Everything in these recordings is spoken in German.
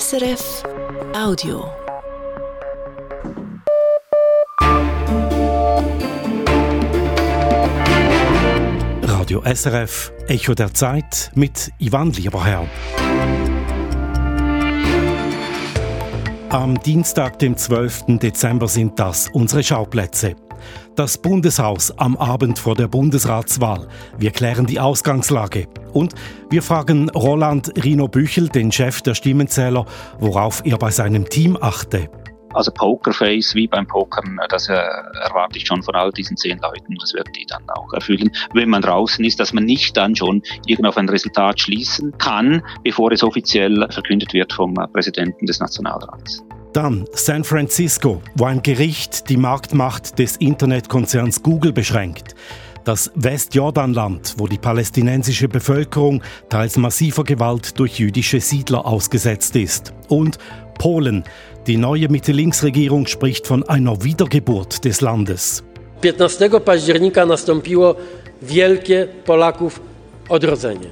SRF Audio. Radio SRF Echo der Zeit mit Ivan Lieberherr. Am Dienstag, dem 12. Dezember, sind das unsere Schauplätze. Das Bundeshaus am Abend vor der Bundesratswahl. Wir klären die Ausgangslage. Und wir fragen Roland Rino Büchel, den Chef der Stimmenzähler, worauf er bei seinem Team achte. Also Pokerface wie beim Pokern, das äh, erwarte ich schon von all diesen zehn Leuten. Das wird die dann auch erfüllen. Wenn man draußen ist, dass man nicht dann schon irgend auf ein Resultat schließen kann, bevor es offiziell verkündet wird vom äh, Präsidenten des Nationalrats. Dann San Francisco, wo ein Gericht die Marktmacht des Internetkonzerns Google beschränkt. Das Westjordanland, wo die palästinensische Bevölkerung teils massiver Gewalt durch jüdische Siedler ausgesetzt ist. Und Polen. Die neue Mitte-Links-Regierung spricht von einer Wiedergeburt des Landes. 15 października nastąpiło wielkie Polaków odrodzenie.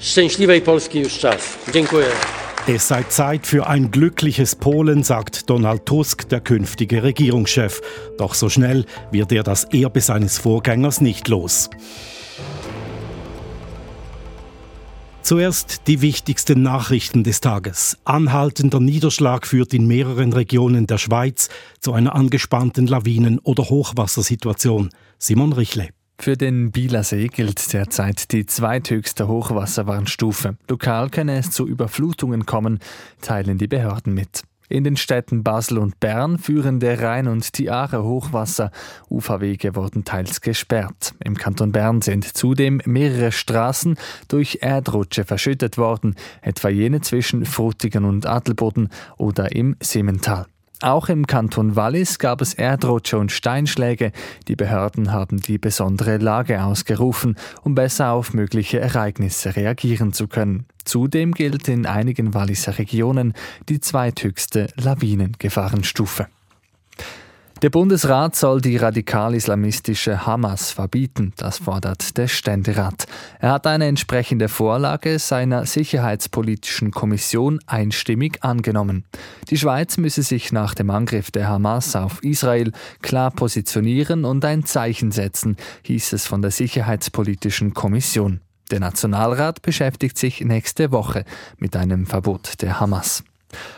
Szczęśliwej Polski już czas. Dziękuję. Es sei Zeit für ein glückliches Polen, sagt Donald Tusk, der künftige Regierungschef. Doch so schnell wird er das Erbe seines Vorgängers nicht los. Zuerst die wichtigsten Nachrichten des Tages. Anhaltender Niederschlag führt in mehreren Regionen der Schweiz zu einer angespannten Lawinen- oder Hochwassersituation. Simon Richle. Für den Bielersee gilt derzeit die zweithöchste Hochwasserwarnstufe. Lokal könne es zu Überflutungen kommen, teilen die Behörden mit. In den Städten Basel und Bern führen der Rhein und die Aare Hochwasser. Uferwege wurden teils gesperrt. Im Kanton Bern sind zudem mehrere Straßen durch Erdrutsche verschüttet worden, etwa jene zwischen Frutigen und Adelboden oder im Simmental. Auch im Kanton Wallis gab es Erdrutsche und Steinschläge. Die Behörden haben die besondere Lage ausgerufen, um besser auf mögliche Ereignisse reagieren zu können. Zudem gilt in einigen Walliser Regionen die zweithöchste Lawinengefahrenstufe. Der Bundesrat soll die radikal-islamistische Hamas verbieten, das fordert der Ständerat. Er hat eine entsprechende Vorlage seiner sicherheitspolitischen Kommission einstimmig angenommen. Die Schweiz müsse sich nach dem Angriff der Hamas auf Israel klar positionieren und ein Zeichen setzen, hieß es von der sicherheitspolitischen Kommission. Der Nationalrat beschäftigt sich nächste Woche mit einem Verbot der Hamas.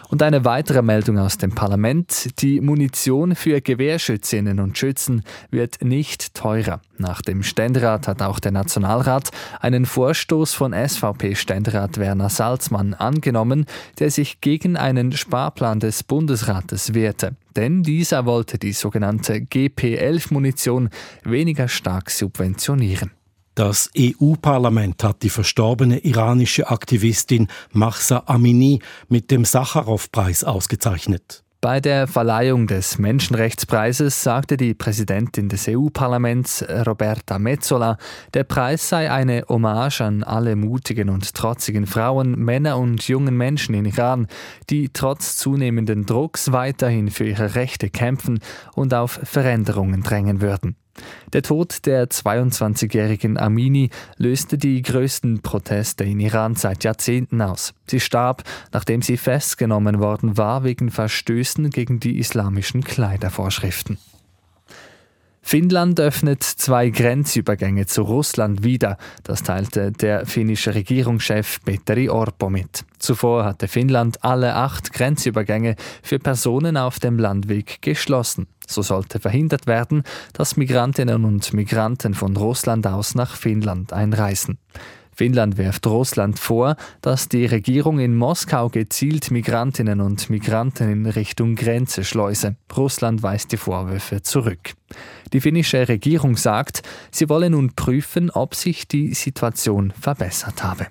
Und eine weitere Meldung aus dem Parlament. Die Munition für Gewehrschützinnen und Schützen wird nicht teurer. Nach dem Ständerat hat auch der Nationalrat einen Vorstoß von SVP-Ständerat Werner Salzmann angenommen, der sich gegen einen Sparplan des Bundesrates wehrte. Denn dieser wollte die sogenannte GP11-Munition weniger stark subventionieren. Das EU-Parlament hat die verstorbene iranische Aktivistin Mahsa Amini mit dem Sacharow-Preis ausgezeichnet. Bei der Verleihung des Menschenrechtspreises sagte die Präsidentin des EU-Parlaments Roberta Metsola, der Preis sei eine Hommage an alle mutigen und trotzigen Frauen, Männer und jungen Menschen in Iran, die trotz zunehmenden Drucks weiterhin für ihre Rechte kämpfen und auf Veränderungen drängen würden. Der Tod der 22-jährigen Amini löste die größten Proteste in Iran seit Jahrzehnten aus. Sie starb, nachdem sie festgenommen worden war wegen Verstößen gegen die islamischen Kleidervorschriften. Finnland öffnet zwei Grenzübergänge zu Russland wieder. Das teilte der finnische Regierungschef Petteri Orpo mit. Zuvor hatte Finnland alle acht Grenzübergänge für Personen auf dem Landweg geschlossen. So sollte verhindert werden, dass Migrantinnen und Migranten von Russland aus nach Finnland einreisen. Finnland wirft Russland vor, dass die Regierung in Moskau gezielt Migrantinnen und Migranten in Richtung Grenze schleuse. Russland weist die Vorwürfe zurück. Die finnische Regierung sagt, sie wolle nun prüfen, ob sich die Situation verbessert habe.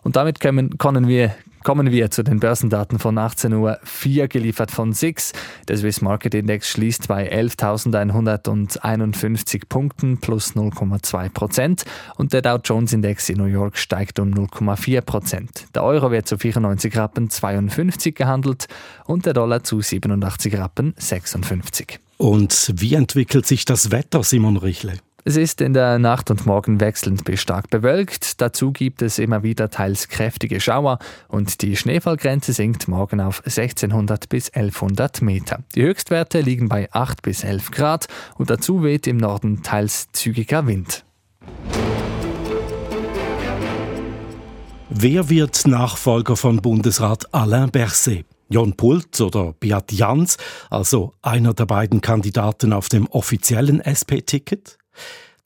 Und damit können, können wir Kommen wir zu den Börsendaten von 18.04 Uhr, geliefert von SIX. Der Swiss Market Index schließt bei 11.151 Punkten plus 0,2 Prozent und der Dow Jones Index in New York steigt um 0,4 Prozent. Der Euro wird zu 94 Rappen 52 gehandelt und der Dollar zu 87 Rappen 56. Und wie entwickelt sich das Wetter, Simon Richle? Es ist in der Nacht und Morgen wechselnd bis stark bewölkt. Dazu gibt es immer wieder teils kräftige Schauer und die Schneefallgrenze sinkt morgen auf 1600 bis 1100 Meter. Die Höchstwerte liegen bei 8 bis 11 Grad und dazu weht im Norden teils zügiger Wind. Wer wird Nachfolger von Bundesrat Alain Berset? Jon Pult oder Beat Jans, also einer der beiden Kandidaten auf dem offiziellen SP-Ticket?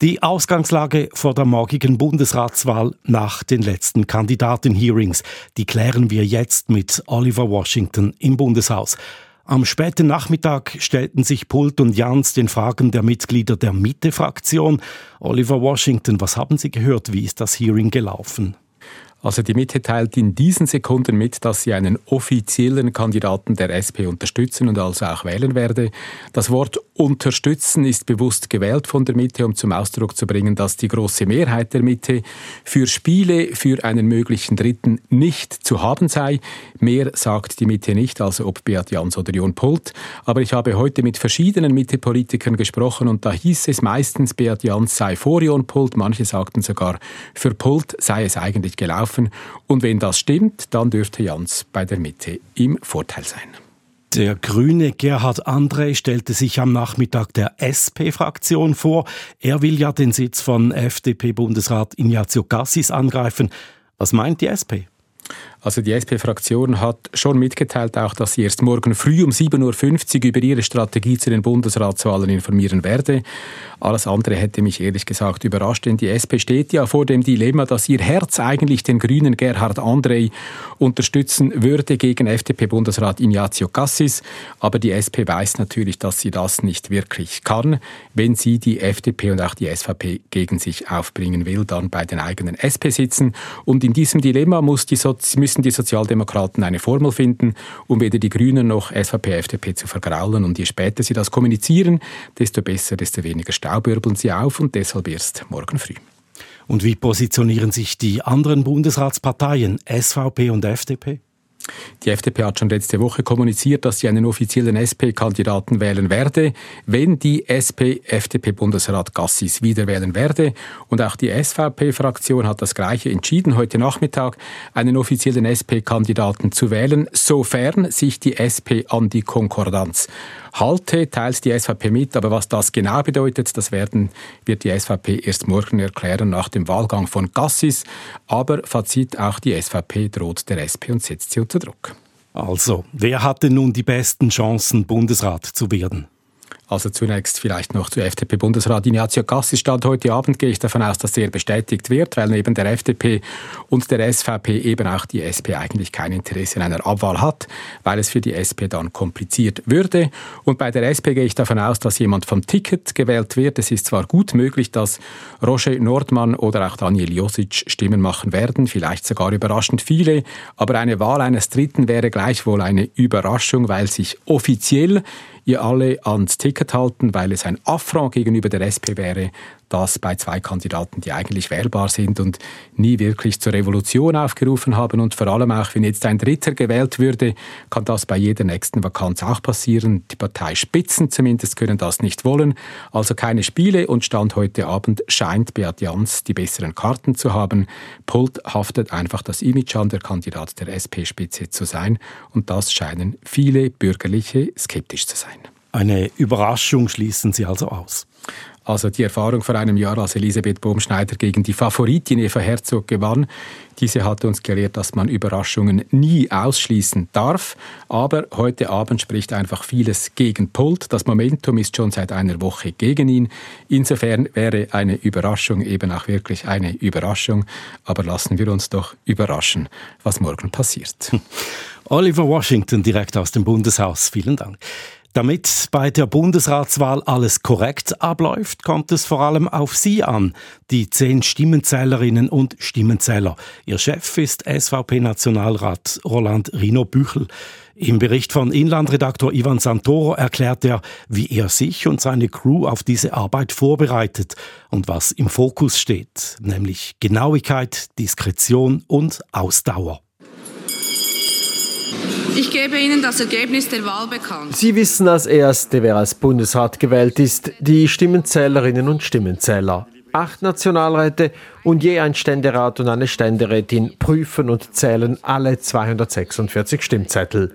Die Ausgangslage vor der morgigen Bundesratswahl nach den letzten Kandidatenhearings, die klären wir jetzt mit Oliver Washington im Bundeshaus. Am späten Nachmittag stellten sich Pult und Jans den Fragen der Mitglieder der Mitte-Fraktion. Oliver Washington, was haben Sie gehört? Wie ist das Hearing gelaufen? Also die Mitte teilt in diesen Sekunden mit, dass sie einen offiziellen Kandidaten der SP unterstützen und also auch wählen werde. Das Wort unterstützen ist bewusst gewählt von der Mitte, um zum Ausdruck zu bringen, dass die große Mehrheit der Mitte für Spiele für einen möglichen Dritten nicht zu haben sei. Mehr sagt die Mitte nicht, also ob Beat Jans oder Jon Pult. Aber ich habe heute mit verschiedenen Mitte-Politikern gesprochen und da hieß es meistens, Beat Jans sei vor Jon Pult. Manche sagten sogar, für Pult sei es eigentlich gelaufen laufen. Und wenn das stimmt, dann dürfte Jans bei der Mitte im Vorteil sein. Der grüne Gerhard André stellte sich am Nachmittag der SP-Fraktion vor. Er will ja den Sitz von FDP-Bundesrat Ignazio Cassis angreifen. Was meint die SP? Also die SP-Fraktion hat schon mitgeteilt, auch, dass sie erst morgen früh um 7.50 Uhr über ihre Strategie zu den Bundesratswahlen informieren werde. Alles andere hätte mich ehrlich gesagt überrascht, denn die SP steht ja vor dem Dilemma, dass ihr Herz eigentlich den grünen Gerhard André unterstützen würde gegen FDP-Bundesrat Ignazio Cassis. Aber die SP weiß natürlich, dass sie das nicht wirklich kann. Wenn sie die FDP und auch die SVP gegen sich aufbringen will, dann bei den eigenen SP sitzen. Und in diesem Dilemma muss die so müssen die Sozialdemokraten eine Formel finden, um weder die Grünen noch SVP, FDP zu vergraulen. Und je später sie das kommunizieren, desto besser, desto weniger Staub wirbeln sie auf und deshalb erst morgen früh. Und wie positionieren sich die anderen Bundesratsparteien, SVP und FDP? Die FDP hat schon letzte Woche kommuniziert, dass sie einen offiziellen SP-Kandidaten wählen werde, wenn die SP-FDP-Bundesrat Gassis wieder wählen werde. Und auch die SVP-Fraktion hat das Gleiche entschieden, heute Nachmittag einen offiziellen SP-Kandidaten zu wählen, sofern sich die SP an die Konkordanz halte, teilt die SVP mit. Aber was das genau bedeutet, das werden, wird die SVP erst morgen erklären nach dem Wahlgang von Gassis. Aber Fazit, auch die SVP droht der SP und setzt sie unter Druck. Also, wer hatte nun die besten Chancen, Bundesrat zu werden? Also zunächst vielleicht noch zu FDP-Bundesrat Ignazio Cassis stand heute Abend, gehe ich davon aus, dass er bestätigt wird, weil neben der FDP und der SVP eben auch die SP eigentlich kein Interesse in einer Abwahl hat, weil es für die SP dann kompliziert würde. Und bei der SP gehe ich davon aus, dass jemand vom Ticket gewählt wird. Es ist zwar gut möglich, dass Roger Nordmann oder auch Daniel Josic Stimmen machen werden, vielleicht sogar überraschend viele, aber eine Wahl eines Dritten wäre gleichwohl eine Überraschung, weil sich offiziell ihr alle ans Ticket halten, weil es ein Affront gegenüber der SP wäre, das bei zwei Kandidaten, die eigentlich wählbar sind und nie wirklich zur Revolution aufgerufen haben. Und vor allem auch, wenn jetzt ein Dritter gewählt würde, kann das bei jeder nächsten Vakanz auch passieren. Die Parteispitzen zumindest können das nicht wollen. Also keine Spiele und Stand heute Abend scheint Beat Jans die besseren Karten zu haben. Pult haftet einfach das Image an, der Kandidat der SP-Spitze zu sein. Und das scheinen viele Bürgerliche skeptisch zu sein. Eine Überraschung schließen Sie also aus. Also die Erfahrung vor einem Jahr, als Elisabeth Bohmschneider gegen die Favoritin Eva Herzog gewann, diese hat uns gelehrt, dass man Überraschungen nie ausschließen darf. Aber heute Abend spricht einfach vieles gegen Pult. Das Momentum ist schon seit einer Woche gegen ihn. Insofern wäre eine Überraschung eben auch wirklich eine Überraschung. Aber lassen wir uns doch überraschen, was morgen passiert. Oliver Washington direkt aus dem Bundeshaus. Vielen Dank. Damit bei der Bundesratswahl alles korrekt abläuft, kommt es vor allem auf Sie an, die zehn Stimmenzählerinnen und Stimmenzähler. Ihr Chef ist SVP-Nationalrat Roland Rino Büchel. Im Bericht von Inlandredaktor Ivan Santoro erklärt er, wie er sich und seine Crew auf diese Arbeit vorbereitet und was im Fokus steht, nämlich Genauigkeit, Diskretion und Ausdauer. Ich gebe Ihnen das Ergebnis der Wahl bekannt. Sie wissen als Erste, wer als Bundesrat gewählt ist, die Stimmenzählerinnen und Stimmenzähler. Acht Nationalräte und je ein Ständerat und eine Ständerätin prüfen und zählen alle 246 Stimmzettel.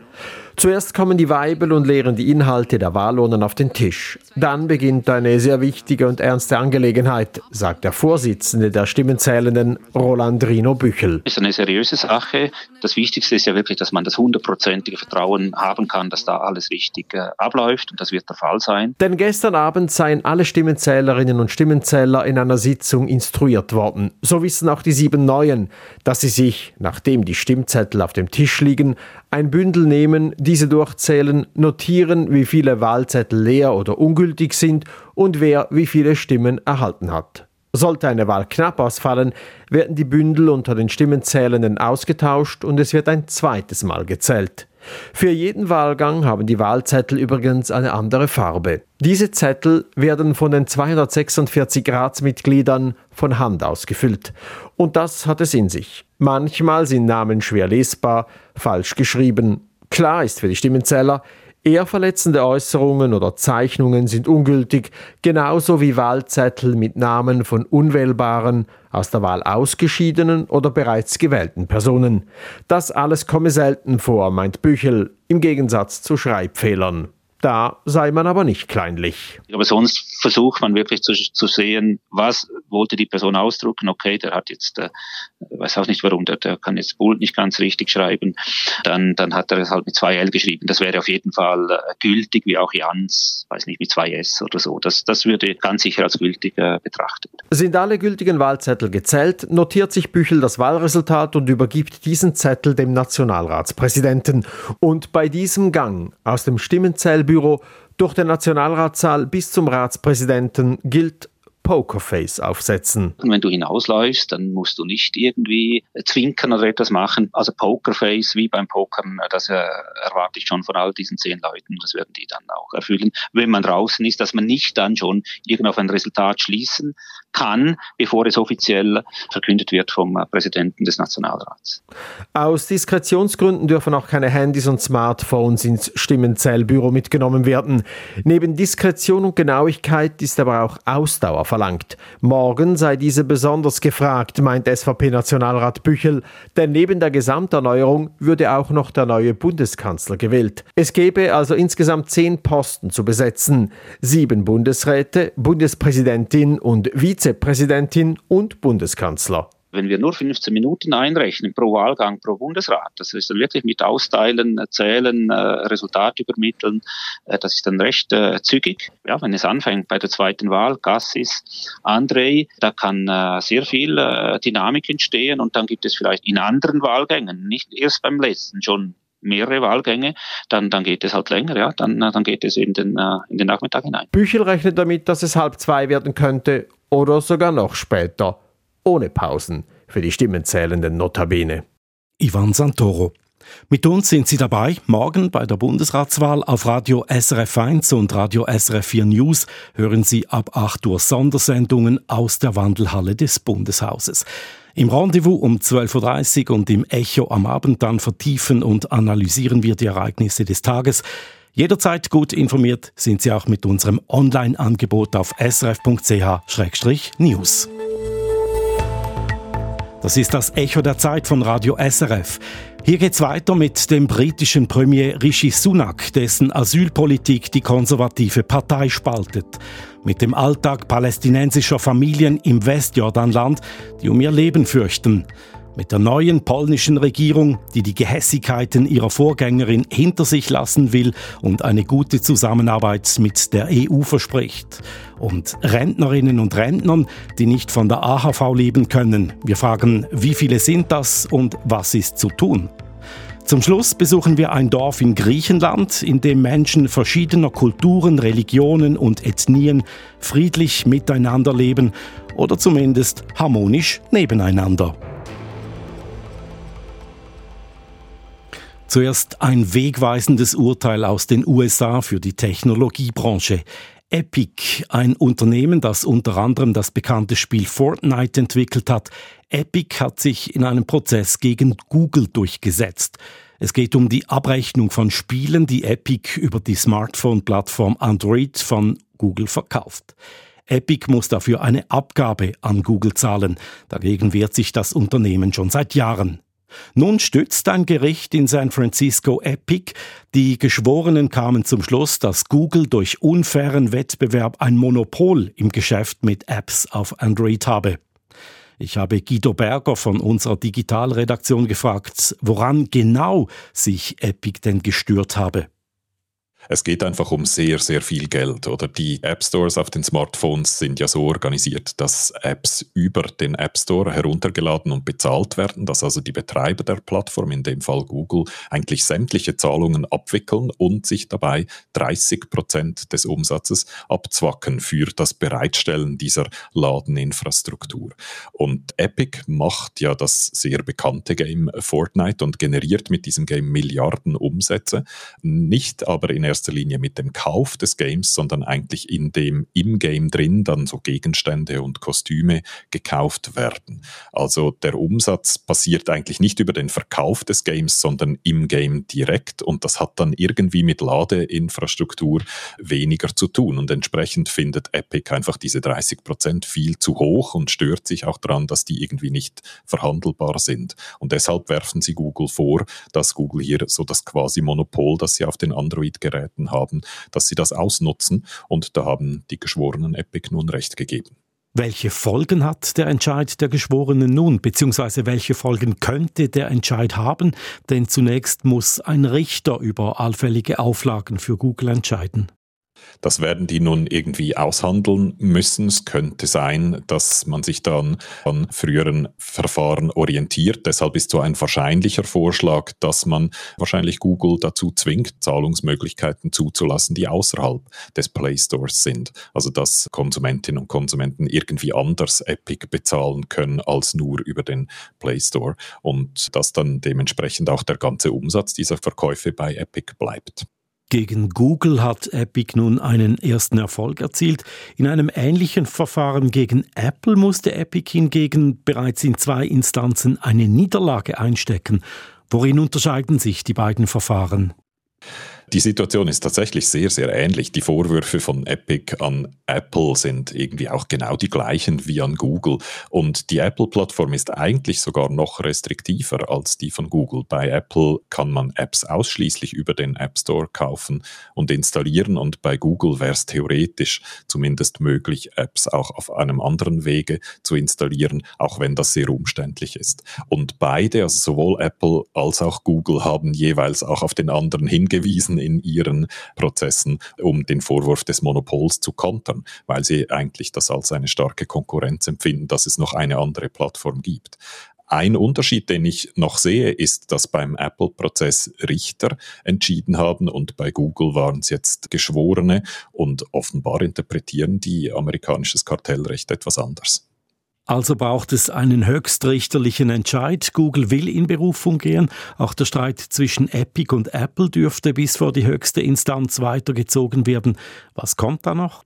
Zuerst kommen die Weibel und leeren die Inhalte der Wahlurnen auf den Tisch. Dann beginnt eine sehr wichtige und ernste Angelegenheit, sagt der Vorsitzende der Stimmenzählenden, Roland Rino Büchel. Das ist eine seriöse Sache. Das Wichtigste ist ja wirklich, dass man das hundertprozentige Vertrauen haben kann, dass da alles richtig äh, abläuft und das wird der Fall sein. Denn gestern Abend seien alle Stimmenzählerinnen und Stimmenzähler in einer Sitzung instruiert worden. So wissen auch die sieben Neuen, dass sie sich, nachdem die Stimmzettel auf dem Tisch liegen, ein Bündel nehmen, diese durchzählen, notieren, wie viele Wahlzettel leer oder ungültig sind und wer wie viele Stimmen erhalten hat. Sollte eine Wahl knapp ausfallen, werden die Bündel unter den Stimmenzählenden ausgetauscht und es wird ein zweites Mal gezählt. Für jeden Wahlgang haben die Wahlzettel übrigens eine andere Farbe. Diese Zettel werden von den 246 Ratsmitgliedern von Hand ausgefüllt. Und das hat es in sich. Manchmal sind Namen schwer lesbar, falsch geschrieben. Klar ist für die Stimmenzähler, eher verletzende Äußerungen oder Zeichnungen sind ungültig, genauso wie Wahlzettel mit Namen von unwählbaren, aus der Wahl ausgeschiedenen oder bereits gewählten Personen. Das alles komme selten vor, meint Büchel, im Gegensatz zu Schreibfehlern. Da sei man aber nicht kleinlich. Aber sonst versucht man wirklich zu, zu sehen, was wollte die Person ausdrucken. Okay, der hat jetzt, äh, weiß auch nicht warum, der, der kann jetzt Bold nicht ganz richtig schreiben. Dann, dann hat er es halt mit zwei L geschrieben. Das wäre auf jeden Fall äh, gültig, wie auch Jans, weiß nicht, mit zwei S oder so. Das, das würde ganz sicher als gültig äh, betrachtet. Sind alle gültigen Wahlzettel gezählt, notiert sich Büchel das Wahlresultat und übergibt diesen Zettel dem Nationalratspräsidenten. Und bei diesem Gang aus dem Stimmenzählbüro durch den Nationalratssaal bis zum Ratspräsidenten gilt Pokerface aufsetzen. Wenn du hinausläufst, dann musst du nicht irgendwie zwinkern oder etwas machen. Also Pokerface wie beim Pokern, das äh, erwarte ich schon von all diesen zehn Leuten. Das werden die dann auch erfüllen. Wenn man draußen ist, dass man nicht dann schon irgend auf ein Resultat schließen kann, bevor es offiziell verkündet wird vom äh, Präsidenten des Nationalrats. Aus Diskretionsgründen dürfen auch keine Handys und Smartphones ins Stimmenzählbüro mitgenommen werden. Neben Diskretion und Genauigkeit ist aber auch Ausdauer verlangt. Morgen sei diese besonders gefragt, meint SVP-Nationalrat Büchel, denn neben der Gesamterneuerung würde auch noch der neue Bundeskanzler gewählt. Es gäbe also insgesamt zehn Posten zu besetzen. Sieben Bundesräte, Bundespräsidentin und Vizepräsidentin und Bundeskanzler wenn wir nur 15 Minuten einrechnen pro Wahlgang, pro Bundesrat, das ist dann wirklich mit Austeilen, Zählen, äh, Resultat übermitteln, äh, das ist dann recht äh, zügig. Ja, wenn es anfängt bei der zweiten Wahl, Gassis, Andrei, da kann äh, sehr viel äh, Dynamik entstehen und dann gibt es vielleicht in anderen Wahlgängen, nicht erst beim letzten, schon mehrere Wahlgänge, dann, dann geht es halt länger, ja, dann, äh, dann geht es in den, in den Nachmittag hinein. Büchel rechnet damit, dass es halb zwei werden könnte oder sogar noch später ohne Pausen für die Stimmenzählenden Notabene. Ivan Santoro. Mit uns sind Sie dabei. Morgen bei der Bundesratswahl auf Radio SRF 1 und Radio SRF 4 News hören Sie ab 8 Uhr Sondersendungen aus der Wandelhalle des Bundeshauses. Im Rendezvous um 12.30 Uhr und im Echo am Abend dann vertiefen und analysieren wir die Ereignisse des Tages. Jederzeit gut informiert sind Sie auch mit unserem Online-Angebot auf srf.ch-news. Das ist das Echo der Zeit von Radio SRF. Hier geht's weiter mit dem britischen Premier Rishi Sunak, dessen Asylpolitik die konservative Partei spaltet. Mit dem Alltag palästinensischer Familien im Westjordanland, die um ihr Leben fürchten mit der neuen polnischen Regierung, die die Gehässigkeiten ihrer Vorgängerin hinter sich lassen will und eine gute Zusammenarbeit mit der EU verspricht. Und Rentnerinnen und Rentnern, die nicht von der AHV leben können. Wir fragen, wie viele sind das und was ist zu tun? Zum Schluss besuchen wir ein Dorf in Griechenland, in dem Menschen verschiedener Kulturen, Religionen und Ethnien friedlich miteinander leben oder zumindest harmonisch nebeneinander. Zuerst ein wegweisendes Urteil aus den USA für die Technologiebranche. Epic, ein Unternehmen, das unter anderem das bekannte Spiel Fortnite entwickelt hat. Epic hat sich in einem Prozess gegen Google durchgesetzt. Es geht um die Abrechnung von Spielen, die Epic über die Smartphone-Plattform Android von Google verkauft. Epic muss dafür eine Abgabe an Google zahlen. Dagegen wehrt sich das Unternehmen schon seit Jahren. Nun stützt ein Gericht in San Francisco Epic. Die Geschworenen kamen zum Schluss, dass Google durch unfairen Wettbewerb ein Monopol im Geschäft mit Apps auf Android habe. Ich habe Guido Berger von unserer Digitalredaktion gefragt, woran genau sich Epic denn gestört habe. Es geht einfach um sehr, sehr viel Geld. Oder die App Stores auf den Smartphones sind ja so organisiert, dass Apps über den App Store heruntergeladen und bezahlt werden, dass also die Betreiber der Plattform, in dem Fall Google, eigentlich sämtliche Zahlungen abwickeln und sich dabei 30 Prozent des Umsatzes abzwacken für das Bereitstellen dieser Ladeninfrastruktur. Und Epic macht ja das sehr bekannte Game Fortnite und generiert mit diesem Game Milliarden Umsätze, nicht aber in erster Linie mit dem Kauf des Games, sondern eigentlich in dem im Game drin dann so Gegenstände und Kostüme gekauft werden. Also der Umsatz passiert eigentlich nicht über den Verkauf des Games, sondern im Game direkt und das hat dann irgendwie mit Ladeinfrastruktur weniger zu tun und entsprechend findet Epic einfach diese 30 Prozent viel zu hoch und stört sich auch daran, dass die irgendwie nicht verhandelbar sind. Und deshalb werfen sie Google vor, dass Google hier so das quasi Monopol, das sie auf den Android-Geräten Möglichkeiten haben, dass sie das ausnutzen. Und da haben die geschworenen Epic nun recht gegeben. Welche Folgen hat der Entscheid der Geschworenen nun, beziehungsweise welche Folgen könnte der Entscheid haben? Denn zunächst muss ein Richter über allfällige Auflagen für Google entscheiden. Das werden die nun irgendwie aushandeln müssen. Es könnte sein, dass man sich dann an früheren Verfahren orientiert. Deshalb ist so ein wahrscheinlicher Vorschlag, dass man wahrscheinlich Google dazu zwingt, Zahlungsmöglichkeiten zuzulassen, die außerhalb des Play Stores sind. Also dass Konsumentinnen und Konsumenten irgendwie anders Epic bezahlen können als nur über den Play Store und dass dann dementsprechend auch der ganze Umsatz dieser Verkäufe bei Epic bleibt. Gegen Google hat Epic nun einen ersten Erfolg erzielt. In einem ähnlichen Verfahren gegen Apple musste Epic hingegen bereits in zwei Instanzen eine Niederlage einstecken. Worin unterscheiden sich die beiden Verfahren? Die Situation ist tatsächlich sehr, sehr ähnlich. Die Vorwürfe von Epic an Apple sind irgendwie auch genau die gleichen wie an Google. Und die Apple-Plattform ist eigentlich sogar noch restriktiver als die von Google. Bei Apple kann man Apps ausschließlich über den App Store kaufen und installieren. Und bei Google wäre es theoretisch zumindest möglich, Apps auch auf einem anderen Wege zu installieren, auch wenn das sehr umständlich ist. Und beide, also sowohl Apple als auch Google, haben jeweils auch auf den anderen hingewiesen, in ihren Prozessen, um den Vorwurf des Monopols zu kontern, weil sie eigentlich das als eine starke Konkurrenz empfinden, dass es noch eine andere Plattform gibt. Ein Unterschied, den ich noch sehe, ist, dass beim Apple-Prozess Richter entschieden haben und bei Google waren es jetzt Geschworene und offenbar interpretieren die amerikanisches Kartellrecht etwas anders. Also braucht es einen höchstrichterlichen Entscheid. Google will in Berufung gehen. Auch der Streit zwischen Epic und Apple dürfte bis vor die höchste Instanz weitergezogen werden. Was kommt da noch?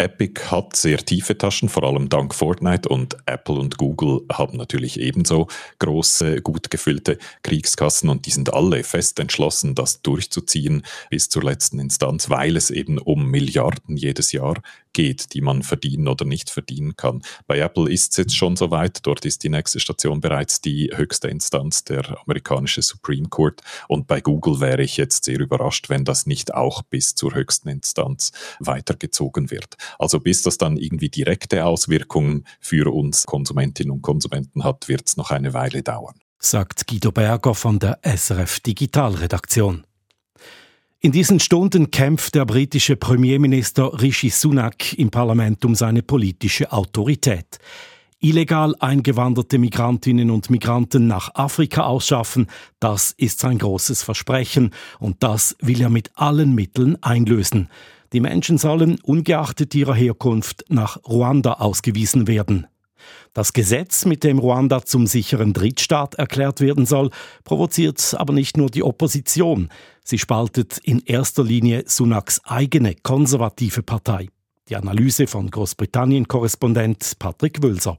Epic hat sehr tiefe Taschen, vor allem dank Fortnite und Apple und Google haben natürlich ebenso große, gut gefüllte Kriegskassen und die sind alle fest entschlossen, das durchzuziehen bis zur letzten Instanz, weil es eben um Milliarden jedes Jahr geht, die man verdienen oder nicht verdienen kann. Bei Apple ist es jetzt schon soweit, dort ist die nächste Station bereits die höchste Instanz, der amerikanische Supreme Court und bei Google wäre ich jetzt sehr überrascht, wenn das nicht auch bis zur höchsten Instanz weitergezogen wird. Also bis das dann irgendwie direkte Auswirkungen für uns Konsumentinnen und Konsumenten hat, wird es noch eine Weile dauern. Sagt Guido Berger von der SRF Digitalredaktion. In diesen Stunden kämpft der britische Premierminister Rishi Sunak im Parlament um seine politische Autorität. Illegal eingewanderte Migrantinnen und Migranten nach Afrika ausschaffen, das ist sein großes Versprechen und das will er mit allen Mitteln einlösen. Die Menschen sollen ungeachtet ihrer Herkunft nach Ruanda ausgewiesen werden. Das Gesetz, mit dem Ruanda zum sicheren Drittstaat erklärt werden soll, provoziert aber nicht nur die Opposition. Sie spaltet in erster Linie Sunaks eigene konservative Partei. Die Analyse von Großbritannien-Korrespondent Patrick Wülser.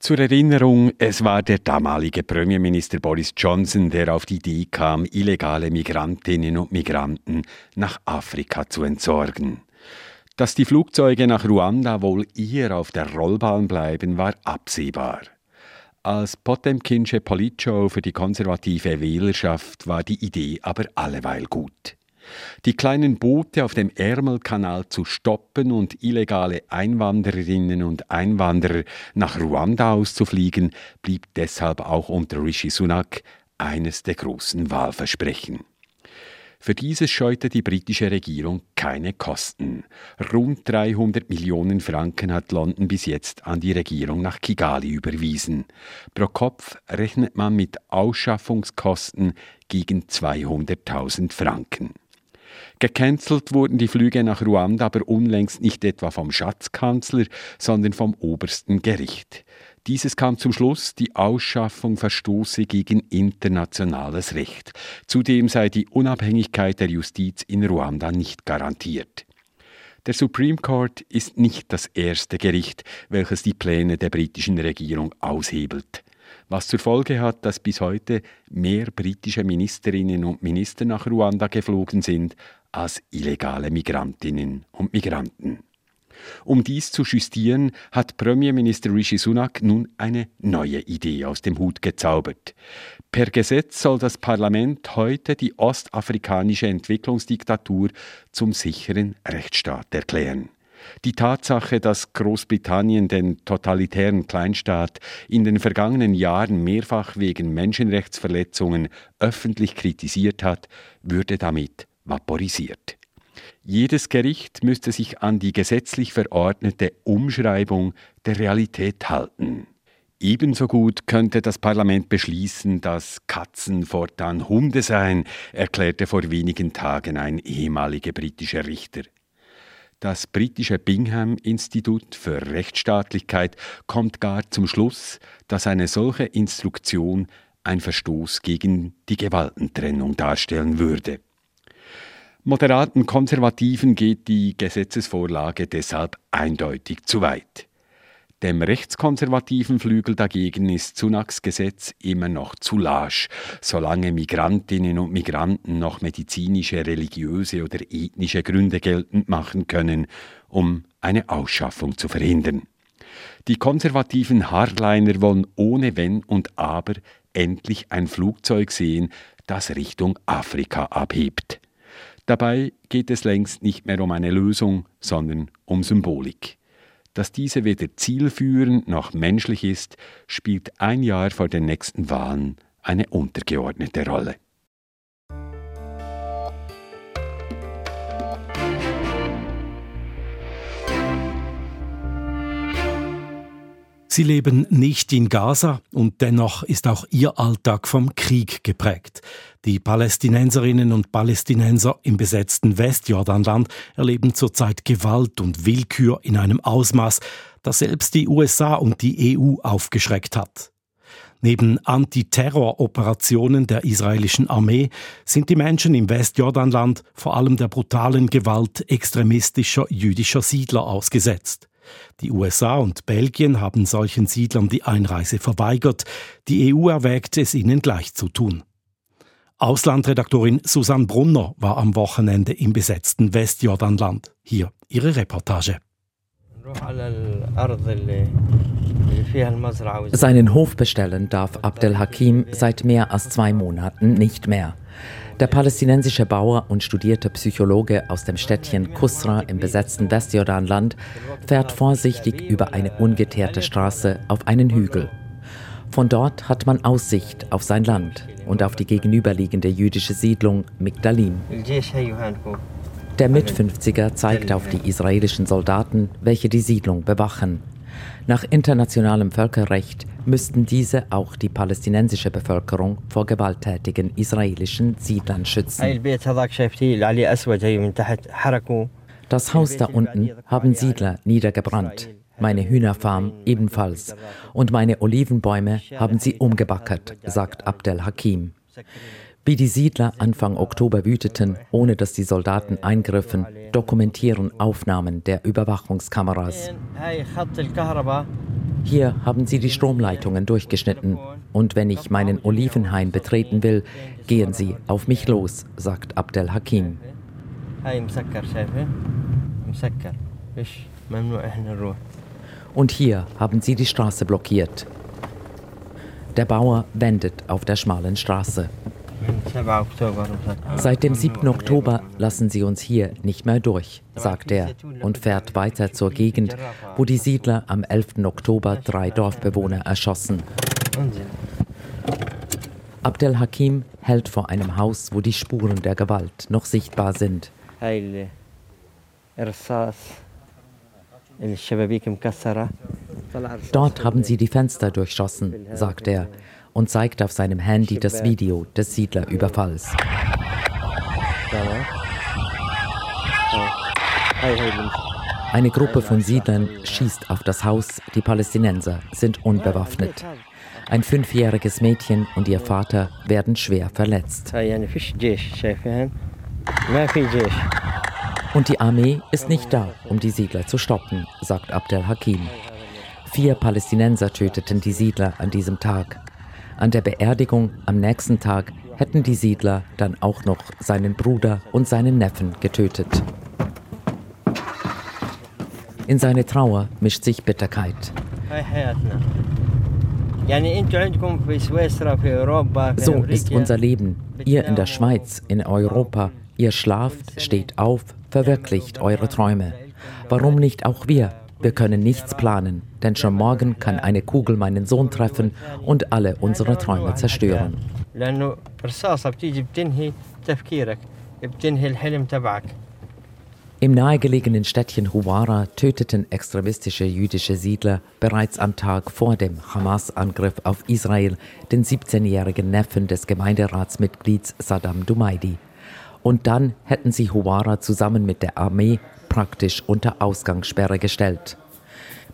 Zur Erinnerung, es war der damalige Premierminister Boris Johnson, der auf die Idee kam, illegale Migrantinnen und Migranten nach Afrika zu entsorgen. Dass die Flugzeuge nach Ruanda wohl eher auf der Rollbahn bleiben, war absehbar. Als Potemkinsche Politshow für die konservative Wählerschaft war die Idee aber alleweil gut. Die kleinen Boote auf dem Ärmelkanal zu stoppen und illegale Einwandererinnen und Einwanderer nach Ruanda auszufliegen, blieb deshalb auch unter Rishi Sunak eines der großen Wahlversprechen. Für dieses scheute die britische Regierung keine Kosten. Rund 300 Millionen Franken hat London bis jetzt an die Regierung nach Kigali überwiesen. Pro Kopf rechnet man mit Ausschaffungskosten gegen 200.000 Franken. Gecancelt wurden die Flüge nach Ruanda aber unlängst nicht etwa vom Schatzkanzler, sondern vom obersten Gericht. Dieses kam zum Schluss, die Ausschaffung verstoße gegen internationales Recht. Zudem sei die Unabhängigkeit der Justiz in Ruanda nicht garantiert. Der Supreme Court ist nicht das erste Gericht, welches die Pläne der britischen Regierung aushebelt was zur Folge hat, dass bis heute mehr britische Ministerinnen und Minister nach Ruanda geflogen sind als illegale Migrantinnen und Migranten. Um dies zu justieren, hat Premierminister Rishi Sunak nun eine neue Idee aus dem Hut gezaubert. Per Gesetz soll das Parlament heute die ostafrikanische Entwicklungsdiktatur zum sicheren Rechtsstaat erklären. Die Tatsache, dass Großbritannien den totalitären Kleinstaat in den vergangenen Jahren mehrfach wegen Menschenrechtsverletzungen öffentlich kritisiert hat, würde damit vaporisiert. Jedes Gericht müsste sich an die gesetzlich verordnete Umschreibung der Realität halten. Ebenso gut könnte das Parlament beschließen, dass Katzen fortan Hunde seien, erklärte vor wenigen Tagen ein ehemaliger britischer Richter. Das britische Bingham Institut für Rechtsstaatlichkeit kommt gar zum Schluss, dass eine solche Instruktion ein Verstoß gegen die Gewaltentrennung darstellen würde. Moderaten Konservativen geht die Gesetzesvorlage deshalb eindeutig zu weit. Dem rechtskonservativen Flügel dagegen ist Sunaks Gesetz immer noch zu lasch, solange Migrantinnen und Migranten noch medizinische, religiöse oder ethnische Gründe geltend machen können, um eine Ausschaffung zu verhindern. Die konservativen Hardliner wollen ohne Wenn und Aber endlich ein Flugzeug sehen, das Richtung Afrika abhebt. Dabei geht es längst nicht mehr um eine Lösung, sondern um Symbolik. Dass diese weder zielführend noch menschlich ist, spielt ein Jahr vor den nächsten Wahlen eine untergeordnete Rolle. Sie leben nicht in Gaza und dennoch ist auch ihr Alltag vom Krieg geprägt. Die Palästinenserinnen und Palästinenser im besetzten Westjordanland erleben zurzeit Gewalt und Willkür in einem Ausmaß, das selbst die USA und die EU aufgeschreckt hat. Neben Antiterroroperationen der israelischen Armee sind die Menschen im Westjordanland vor allem der brutalen Gewalt extremistischer jüdischer Siedler ausgesetzt. Die USA und Belgien haben solchen Siedlern die Einreise verweigert. Die EU erwägt es ihnen gleich zu tun. Auslandredaktorin Susanne Brunner war am Wochenende im besetzten Westjordanland. Hier ihre Reportage. Seinen Hof bestellen darf Abdel Hakim seit mehr als zwei Monaten nicht mehr. Der palästinensische Bauer und studierte Psychologe aus dem Städtchen Kusra im besetzten Westjordanland fährt vorsichtig über eine ungeteerte Straße auf einen Hügel. Von dort hat man Aussicht auf sein Land und auf die gegenüberliegende jüdische Siedlung Migdalim. Der Mit-50er zeigt auf die israelischen Soldaten, welche die Siedlung bewachen. Nach internationalem Völkerrecht müssten diese auch die palästinensische Bevölkerung vor gewalttätigen israelischen Siedlern schützen. Das Haus da unten haben Siedler niedergebrannt. Meine Hühnerfarm ebenfalls. Und meine Olivenbäume haben sie umgebackert, sagt Abdel Hakim. Wie die Siedler Anfang Oktober wüteten, ohne dass die Soldaten eingriffen, dokumentieren Aufnahmen der Überwachungskameras. Hier haben sie die Stromleitungen durchgeschnitten. Und wenn ich meinen Olivenhain betreten will, gehen sie auf mich los, sagt Abdel Hakim. Und hier haben sie die Straße blockiert. Der Bauer wendet auf der schmalen Straße. Seit dem 7. Oktober lassen sie uns hier nicht mehr durch, sagt er und fährt weiter zur Gegend, wo die Siedler am 11. Oktober drei Dorfbewohner erschossen. Abdel Hakim hält vor einem Haus, wo die Spuren der Gewalt noch sichtbar sind. Dort haben sie die Fenster durchschossen, sagt er und zeigt auf seinem Handy das Video des Siedlerüberfalls. Eine Gruppe von Siedlern schießt auf das Haus, die Palästinenser sind unbewaffnet. Ein fünfjähriges Mädchen und ihr Vater werden schwer verletzt. Und die Armee ist nicht da, um die Siedler zu stoppen, sagt Abdel Hakim. Vier Palästinenser töteten die Siedler an diesem Tag. An der Beerdigung am nächsten Tag hätten die Siedler dann auch noch seinen Bruder und seinen Neffen getötet. In seine Trauer mischt sich Bitterkeit. So ist unser Leben. Ihr in der Schweiz, in Europa, ihr schlaft, steht auf, verwirklicht eure Träume. Warum nicht auch wir? Wir können nichts planen, denn schon morgen kann eine Kugel meinen Sohn treffen und alle unsere Träume zerstören. Im nahegelegenen Städtchen Huwara töteten extremistische jüdische Siedler bereits am Tag vor dem Hamas-Angriff auf Israel den 17-jährigen Neffen des Gemeinderatsmitglieds Saddam Dumaidi. Und dann hätten sie Huwara zusammen mit der Armee praktisch unter Ausgangssperre gestellt.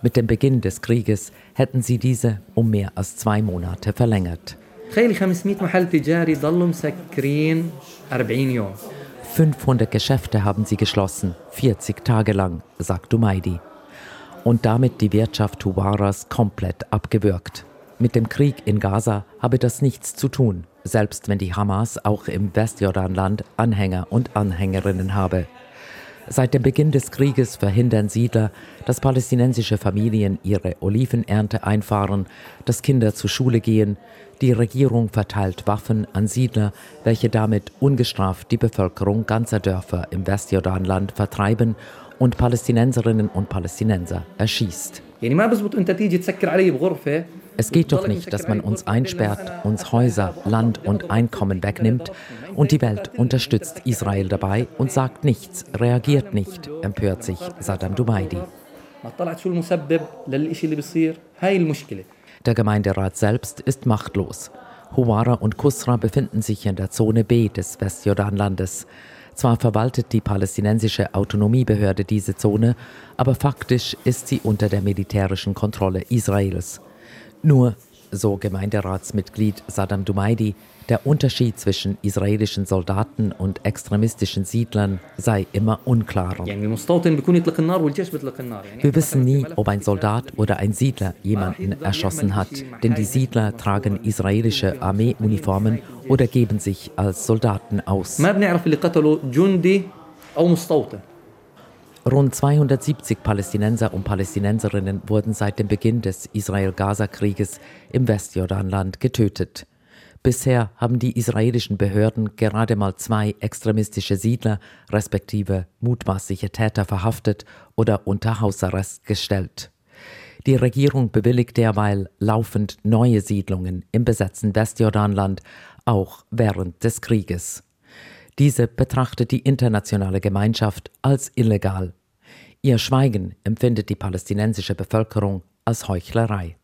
Mit dem Beginn des Krieges hätten sie diese um mehr als zwei Monate verlängert. 500 Geschäfte haben sie geschlossen, 40 Tage lang, sagt Dumaidi. Und damit die Wirtschaft Huwaras komplett abgewürgt. Mit dem Krieg in Gaza habe das nichts zu tun, selbst wenn die Hamas auch im Westjordanland Anhänger und Anhängerinnen habe. Seit dem Beginn des Krieges verhindern Siedler, dass palästinensische Familien ihre Olivenernte einfahren, dass Kinder zur Schule gehen. Die Regierung verteilt Waffen an Siedler, welche damit ungestraft die Bevölkerung ganzer Dörfer im Westjordanland vertreiben und Palästinenserinnen und Palästinenser erschießt. Es geht doch nicht, dass man uns einsperrt, uns Häuser, Land und Einkommen wegnimmt und die Welt unterstützt Israel dabei und sagt nichts, reagiert nicht, empört sich Saddam Dumaidi. Der Gemeinderat selbst ist machtlos. Huwara und Kusra befinden sich in der Zone B des Westjordanlandes. Zwar verwaltet die palästinensische Autonomiebehörde diese Zone, aber faktisch ist sie unter der militärischen Kontrolle Israels. Nur, so Gemeinderatsmitglied Saddam Dumaidi, der Unterschied zwischen israelischen Soldaten und extremistischen Siedlern sei immer unklarer. Wir wissen nie, ob ein Soldat oder ein Siedler jemanden erschossen hat, denn die Siedler tragen israelische Armeeuniformen oder geben sich als Soldaten aus. Rund 270 Palästinenser und Palästinenserinnen wurden seit dem Beginn des Israel-Gaza-Krieges im Westjordanland getötet. Bisher haben die israelischen Behörden gerade mal zwei extremistische Siedler respektive mutmaßliche Täter verhaftet oder unter Hausarrest gestellt. Die Regierung bewilligt derweil laufend neue Siedlungen im besetzten Westjordanland, auch während des Krieges. Diese betrachtet die internationale Gemeinschaft als illegal. Ihr Schweigen empfindet die palästinensische Bevölkerung als Heuchlerei.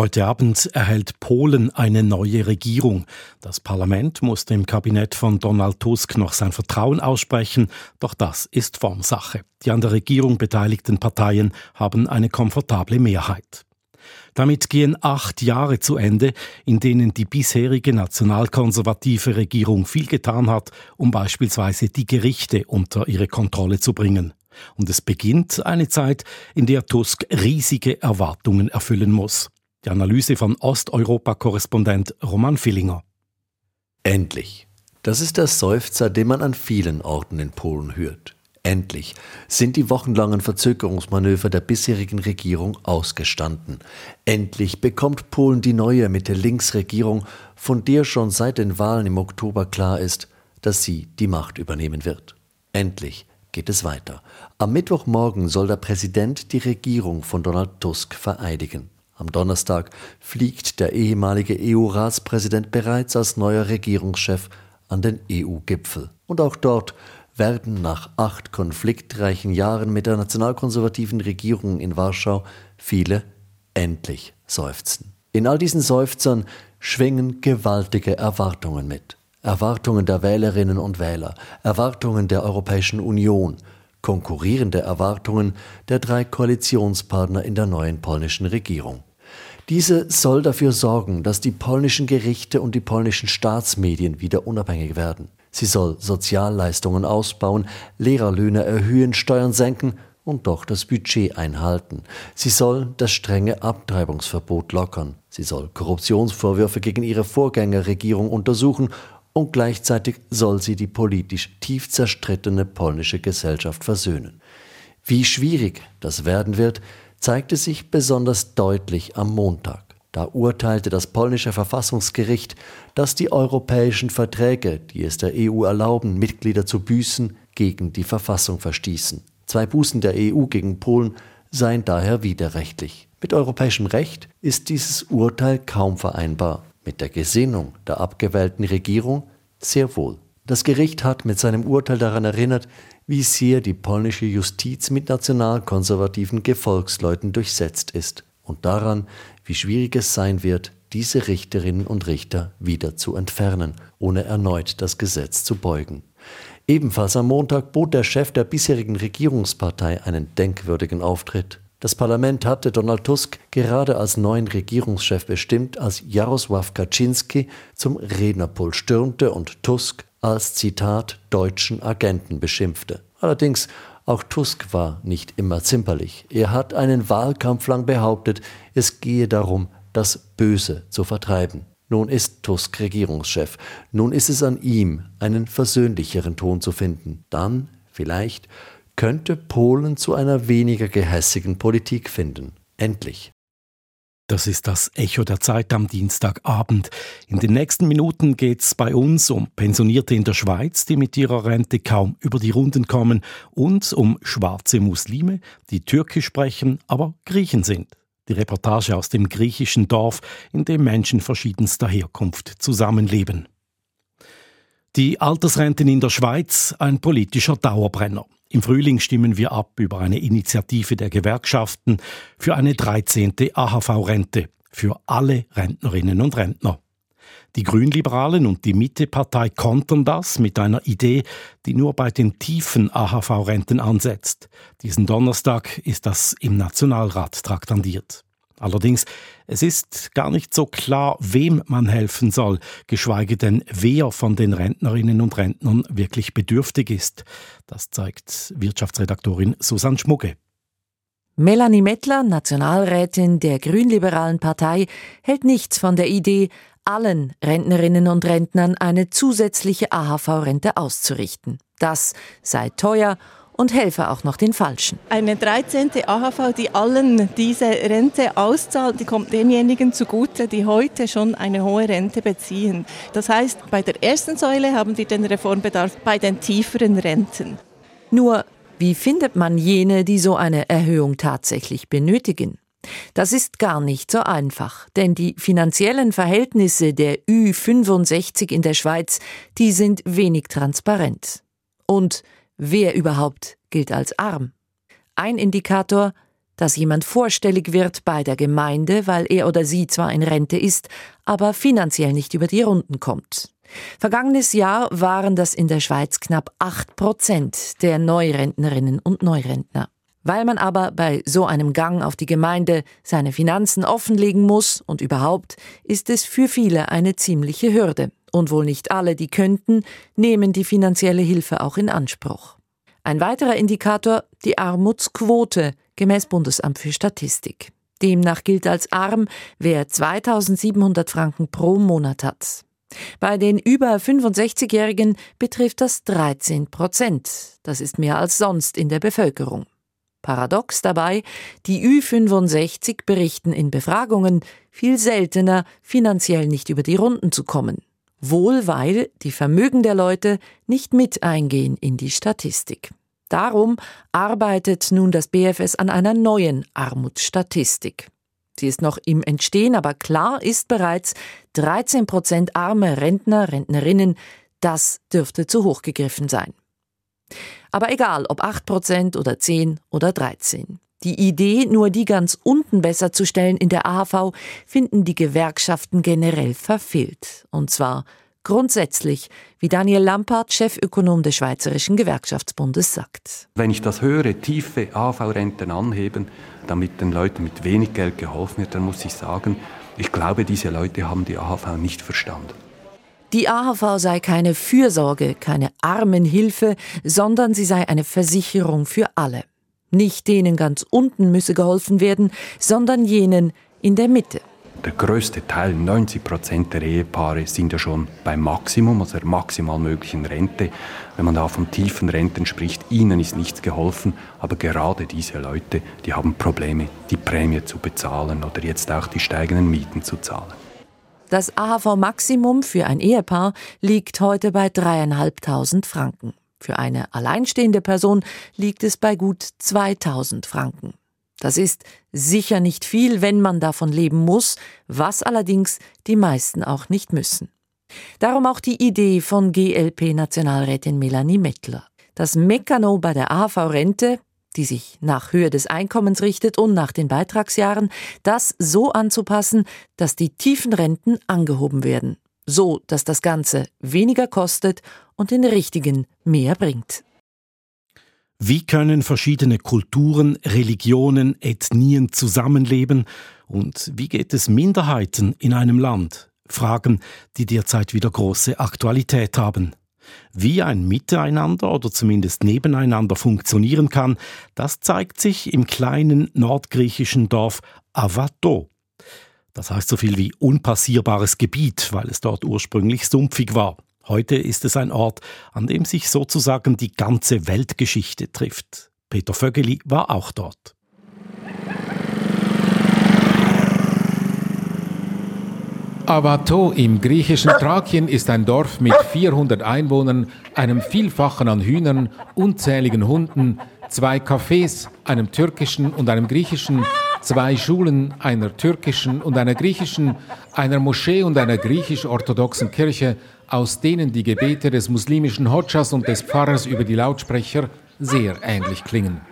Heute Abend erhält Polen eine neue Regierung. Das Parlament muss dem Kabinett von Donald Tusk noch sein Vertrauen aussprechen, doch das ist Formsache. Die an der Regierung beteiligten Parteien haben eine komfortable Mehrheit. Damit gehen acht Jahre zu Ende, in denen die bisherige nationalkonservative Regierung viel getan hat, um beispielsweise die Gerichte unter ihre Kontrolle zu bringen. Und es beginnt eine Zeit, in der Tusk riesige Erwartungen erfüllen muss. Die Analyse von Osteuropa-Korrespondent Roman Fillinger. Endlich. Das ist der Seufzer, den man an vielen Orten in Polen hört. Endlich sind die wochenlangen Verzögerungsmanöver der bisherigen Regierung ausgestanden. Endlich bekommt Polen die neue Mitte-Links-Regierung, von der schon seit den Wahlen im Oktober klar ist, dass sie die Macht übernehmen wird. Endlich geht es weiter. Am Mittwochmorgen soll der Präsident die Regierung von Donald Tusk vereidigen. Am Donnerstag fliegt der ehemalige EU-Ratspräsident bereits als neuer Regierungschef an den EU-Gipfel. Und auch dort werden nach acht konfliktreichen Jahren mit der nationalkonservativen Regierung in Warschau viele endlich seufzen. In all diesen Seufzern schwingen gewaltige Erwartungen mit. Erwartungen der Wählerinnen und Wähler, Erwartungen der Europäischen Union, konkurrierende Erwartungen der drei Koalitionspartner in der neuen polnischen Regierung. Diese soll dafür sorgen, dass die polnischen Gerichte und die polnischen Staatsmedien wieder unabhängig werden. Sie soll Sozialleistungen ausbauen, Lehrerlöhne erhöhen, Steuern senken und doch das Budget einhalten. Sie soll das strenge Abtreibungsverbot lockern. Sie soll Korruptionsvorwürfe gegen ihre Vorgängerregierung untersuchen und gleichzeitig soll sie die politisch tief zerstrittene polnische Gesellschaft versöhnen. Wie schwierig das werden wird, zeigte sich besonders deutlich am Montag. Da urteilte das polnische Verfassungsgericht, dass die europäischen Verträge, die es der EU erlauben, Mitglieder zu büßen, gegen die Verfassung verstießen. Zwei Bußen der EU gegen Polen seien daher widerrechtlich. Mit europäischem Recht ist dieses Urteil kaum vereinbar. Mit der Gesinnung der abgewählten Regierung sehr wohl. Das Gericht hat mit seinem Urteil daran erinnert, wie sehr die polnische Justiz mit nationalkonservativen Gefolgsleuten durchsetzt ist und daran, wie schwierig es sein wird, diese Richterinnen und Richter wieder zu entfernen, ohne erneut das Gesetz zu beugen. Ebenfalls am Montag bot der Chef der bisherigen Regierungspartei einen denkwürdigen Auftritt. Das Parlament hatte Donald Tusk gerade als neuen Regierungschef bestimmt, als Jarosław Kaczynski zum Rednerpult stürmte und Tusk als Zitat deutschen Agenten beschimpfte. Allerdings auch Tusk war nicht immer zimperlich. Er hat einen Wahlkampf lang behauptet, es gehe darum, das Böse zu vertreiben. Nun ist Tusk Regierungschef. Nun ist es an ihm, einen versöhnlicheren Ton zu finden. Dann, vielleicht, könnte Polen zu einer weniger gehässigen Politik finden. Endlich. Das ist das Echo der Zeit am Dienstagabend. In den nächsten Minuten geht es bei uns um Pensionierte in der Schweiz, die mit ihrer Rente kaum über die Runden kommen, und um schwarze Muslime, die Türkisch sprechen, aber Griechen sind. Die Reportage aus dem griechischen Dorf, in dem Menschen verschiedenster Herkunft zusammenleben. Die Altersrenten in der Schweiz ein politischer Dauerbrenner. Im Frühling stimmen wir ab über eine Initiative der Gewerkschaften für eine 13. AHV-Rente für alle Rentnerinnen und Rentner. Die Grünliberalen und die Mittepartei kontern das mit einer Idee, die nur bei den tiefen AHV-Renten ansetzt. Diesen Donnerstag ist das im Nationalrat traktandiert. Allerdings, es ist gar nicht so klar, wem man helfen soll, geschweige denn, wer von den Rentnerinnen und Rentnern wirklich bedürftig ist. Das zeigt Wirtschaftsredaktorin Susanne Schmugge. Melanie Mettler, Nationalrätin der Grünliberalen Partei, hält nichts von der Idee, allen Rentnerinnen und Rentnern eine zusätzliche AHV-Rente auszurichten. Das sei teuer und helfe auch noch den Falschen. Eine 13. AHV, die allen diese Rente auszahlt, die kommt denjenigen zugute, die heute schon eine hohe Rente beziehen. Das heißt, bei der ersten Säule haben wir den Reformbedarf bei den tieferen Renten. Nur, wie findet man jene, die so eine Erhöhung tatsächlich benötigen? Das ist gar nicht so einfach, denn die finanziellen Verhältnisse der Ü65 in der Schweiz, die sind wenig transparent. Und Wer überhaupt gilt als arm? Ein Indikator, dass jemand vorstellig wird bei der Gemeinde, weil er oder sie zwar in Rente ist, aber finanziell nicht über die Runden kommt. Vergangenes Jahr waren das in der Schweiz knapp acht Prozent der Neurentnerinnen und Neurentner. Weil man aber bei so einem Gang auf die Gemeinde seine Finanzen offenlegen muss und überhaupt ist es für viele eine ziemliche Hürde. Und wohl nicht alle, die könnten, nehmen die finanzielle Hilfe auch in Anspruch. Ein weiterer Indikator die Armutsquote gemäß Bundesamt für Statistik. Demnach gilt als arm, wer 2700 Franken pro Monat hat. Bei den über 65-Jährigen betrifft das 13 Prozent. Das ist mehr als sonst in der Bevölkerung. Paradox dabei, die Ü65 berichten in Befragungen viel seltener, finanziell nicht über die Runden zu kommen. Wohl weil die Vermögen der Leute nicht mit eingehen in die Statistik. Darum arbeitet nun das BFS an einer neuen Armutsstatistik. Sie ist noch im Entstehen, aber klar ist bereits, 13 Prozent arme Rentner, Rentnerinnen, das dürfte zu hoch gegriffen sein. Aber egal, ob 8 Prozent oder 10 oder 13. Die Idee, nur die ganz unten besser zu stellen in der AHV, finden die Gewerkschaften generell verfehlt. Und zwar Grundsätzlich, wie Daniel Lampard, Chefökonom des Schweizerischen Gewerkschaftsbundes, sagt. Wenn ich das höre, tiefe AV-Renten anheben, damit den Leuten mit wenig Geld geholfen wird, dann muss ich sagen, ich glaube, diese Leute haben die AHV nicht verstanden. Die AHV sei keine Fürsorge, keine Armenhilfe, sondern sie sei eine Versicherung für alle. Nicht denen ganz unten müsse geholfen werden, sondern jenen in der Mitte der größte Teil, 90 Prozent der Ehepaare, sind ja schon beim Maximum, also der maximal möglichen Rente. Wenn man da von tiefen Renten spricht, ihnen ist nichts geholfen, aber gerade diese Leute, die haben Probleme, die Prämie zu bezahlen oder jetzt auch die steigenden Mieten zu zahlen. Das AHV-Maximum für ein Ehepaar liegt heute bei dreieinhalbtausend Franken. Für eine alleinstehende Person liegt es bei gut 2000 Franken. Das ist sicher nicht viel, wenn man davon leben muss, was allerdings die meisten auch nicht müssen. Darum auch die Idee von GLP-Nationalrätin Melanie Mettler. Das Mekano bei der AHV-Rente, die sich nach Höhe des Einkommens richtet und nach den Beitragsjahren, das so anzupassen, dass die tiefen Renten angehoben werden. So, dass das Ganze weniger kostet und den Richtigen mehr bringt. Wie können verschiedene Kulturen, Religionen, Ethnien zusammenleben und wie geht es Minderheiten in einem Land? Fragen, die derzeit wieder große Aktualität haben. Wie ein Miteinander oder zumindest nebeneinander funktionieren kann, das zeigt sich im kleinen nordgriechischen Dorf Avato. Das heißt so viel wie unpassierbares Gebiet, weil es dort ursprünglich sumpfig war. Heute ist es ein Ort, an dem sich sozusagen die ganze Weltgeschichte trifft. Peter Vögeli war auch dort. Avato im griechischen Thrakien ist ein Dorf mit 400 Einwohnern, einem Vielfachen an Hühnern, unzähligen Hunden, zwei Cafés, einem türkischen und einem griechischen, zwei Schulen, einer türkischen und einer griechischen, einer Moschee und einer griechisch-orthodoxen Kirche, aus denen die Gebete des muslimischen Hodschas und des Pfarrers über die Lautsprecher sehr ähnlich klingen.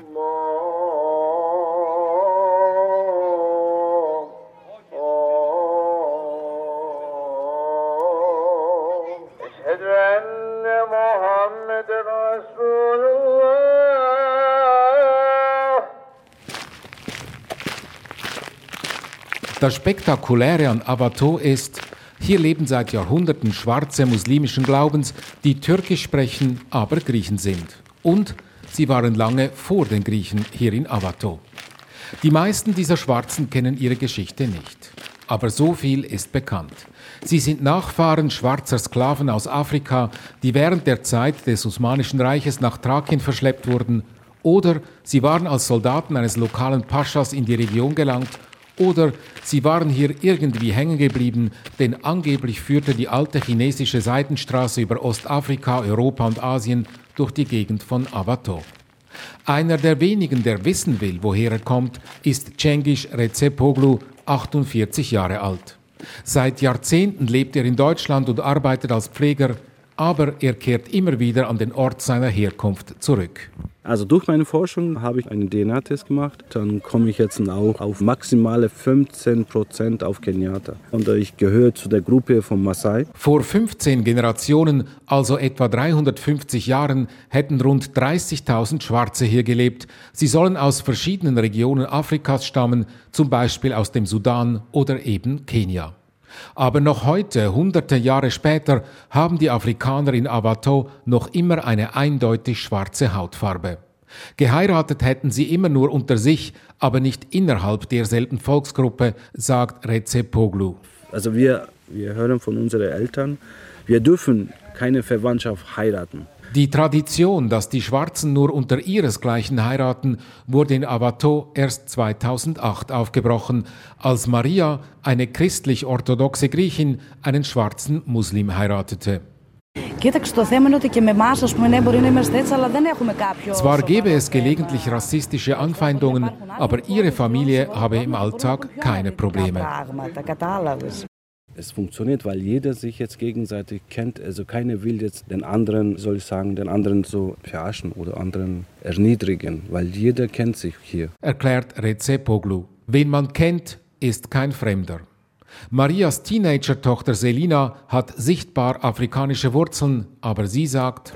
Das Spektakuläre an Avato ist, hier leben seit Jahrhunderten Schwarze muslimischen Glaubens, die Türkisch sprechen, aber Griechen sind. Und sie waren lange vor den Griechen hier in Avato. Die meisten dieser Schwarzen kennen ihre Geschichte nicht. Aber so viel ist bekannt. Sie sind Nachfahren schwarzer Sklaven aus Afrika, die während der Zeit des Osmanischen Reiches nach Thrakien verschleppt wurden, oder sie waren als Soldaten eines lokalen Paschas in die Region gelangt oder sie waren hier irgendwie hängen geblieben, denn angeblich führte die alte chinesische Seitenstraße über Ostafrika, Europa und Asien durch die Gegend von Avato. Einer der wenigen, der wissen will, woher er kommt, ist Cengiz Recepoglu, 48 Jahre alt. Seit Jahrzehnten lebt er in Deutschland und arbeitet als Pfleger, aber er kehrt immer wieder an den Ort seiner Herkunft zurück. Also durch meine Forschung habe ich einen DNA-Test gemacht. Dann komme ich jetzt auch auf maximale 15 Prozent auf Kenyatta. Und ich gehöre zu der Gruppe von Maasai. Vor 15 Generationen, also etwa 350 Jahren, hätten rund 30.000 Schwarze hier gelebt. Sie sollen aus verschiedenen Regionen Afrikas stammen, zum Beispiel aus dem Sudan oder eben Kenia. Aber noch heute, hunderte Jahre später, haben die Afrikaner in Avato noch immer eine eindeutig schwarze Hautfarbe. Geheiratet hätten sie immer nur unter sich, aber nicht innerhalb derselben Volksgruppe, sagt Recepoglu. Also wir, wir hören von unseren Eltern, wir dürfen keine Verwandtschaft heiraten. Die Tradition, dass die Schwarzen nur unter ihresgleichen heiraten, wurde in Avato erst 2008 aufgebrochen, als Maria, eine christlich-orthodoxe Griechin, einen schwarzen Muslim heiratete. Zwar gäbe es gelegentlich rassistische Anfeindungen, aber ihre Familie habe im Alltag keine Probleme. Es funktioniert, weil jeder sich jetzt gegenseitig kennt. Also keiner will jetzt den anderen, soll ich sagen, den anderen so verarschen oder anderen erniedrigen, weil jeder kennt sich hier. Erklärt Recepoglu. Wen man kennt, ist kein Fremder. Marias Teenager-Tochter Selina hat sichtbar afrikanische Wurzeln, aber sie sagt,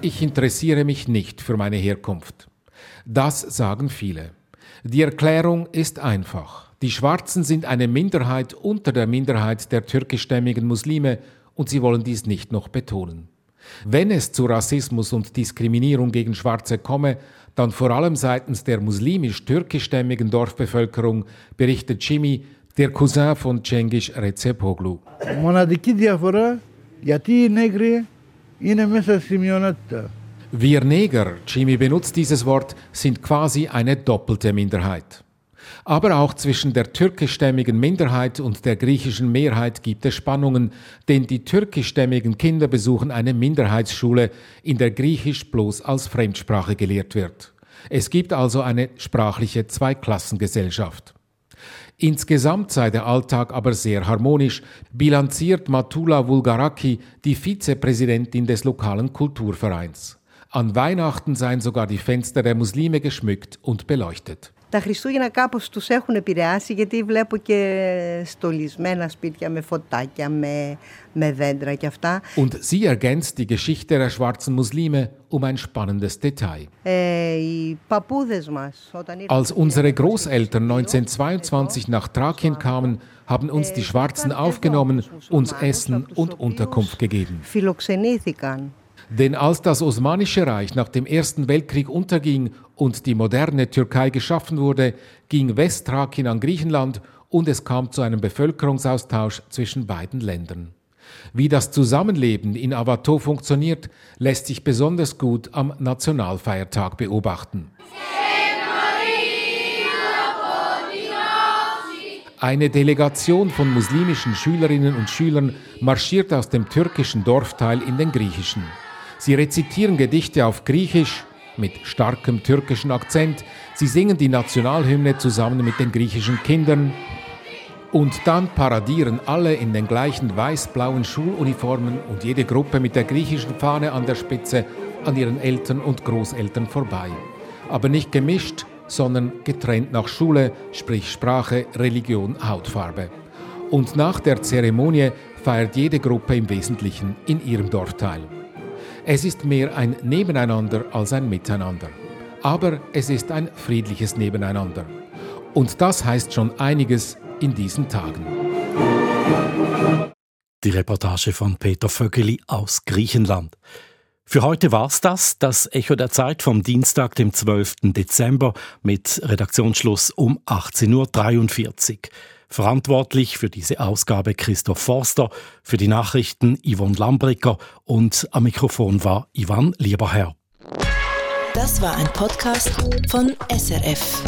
ich interessiere mich nicht für meine Herkunft. Das sagen viele. Die Erklärung ist einfach. Die Schwarzen sind eine Minderheit unter der Minderheit der türkischstämmigen Muslime und sie wollen dies nicht noch betonen. Wenn es zu Rassismus und Diskriminierung gegen Schwarze komme, dann vor allem seitens der muslimisch-türkischstämmigen Dorfbevölkerung, berichtet Jimmy, der Cousin von Cengiz Recepoglu. Wir Neger, Jimmy benutzt dieses Wort, sind quasi eine doppelte Minderheit. Aber auch zwischen der türkischstämmigen Minderheit und der griechischen Mehrheit gibt es Spannungen, denn die türkischstämmigen Kinder besuchen eine Minderheitsschule, in der Griechisch bloß als Fremdsprache gelehrt wird. Es gibt also eine sprachliche Zweiklassengesellschaft. Insgesamt sei der Alltag aber sehr harmonisch, bilanziert Matula Vulgaraki, die Vizepräsidentin des lokalen Kulturvereins. An Weihnachten seien sogar die Fenster der Muslime geschmückt und beleuchtet. Τα Χριστούγεννα κάπως τους έχουν επηρεάσει γιατί βλέπω και στολισμένα σπίτια με φωτάκια, με, με δέντρα και αυτά. Und sie ergänzt die Geschichte der schwarzen Muslime um ein spannendes Detail. Ε, οι παππούδες μας όταν Als unsere Großeltern 1922 nach Thrakien kamen, haben uns die Schwarzen aufgenommen, uns Essen und Unterkunft gegeben. φιλοξενήθηκαν. Denn als das Osmanische Reich nach dem Ersten Weltkrieg unterging und die moderne Türkei geschaffen wurde, ging Westthrakien an Griechenland und es kam zu einem Bevölkerungsaustausch zwischen beiden Ländern. Wie das Zusammenleben in Avato funktioniert, lässt sich besonders gut am Nationalfeiertag beobachten. Eine Delegation von muslimischen Schülerinnen und Schülern marschiert aus dem türkischen Dorfteil in den griechischen. Sie rezitieren Gedichte auf Griechisch mit starkem türkischen Akzent. Sie singen die Nationalhymne zusammen mit den griechischen Kindern. Und dann paradieren alle in den gleichen weiß-blauen Schuluniformen und jede Gruppe mit der griechischen Fahne an der Spitze an ihren Eltern und Großeltern vorbei. Aber nicht gemischt, sondern getrennt nach Schule, sprich Sprache, Religion, Hautfarbe. Und nach der Zeremonie feiert jede Gruppe im Wesentlichen in ihrem Dorfteil. Es ist mehr ein Nebeneinander als ein Miteinander. Aber es ist ein friedliches Nebeneinander. Und das heißt schon einiges in diesen Tagen. Die Reportage von Peter Vögeli aus Griechenland. Für heute war's das, das Echo der Zeit vom Dienstag, dem 12. Dezember mit Redaktionsschluss um 18.43 Uhr. Verantwortlich für diese Ausgabe Christoph Forster, für die Nachrichten Yvonne Lambricker und am Mikrofon war Ivan Lieberherr. Das war ein Podcast von SRF.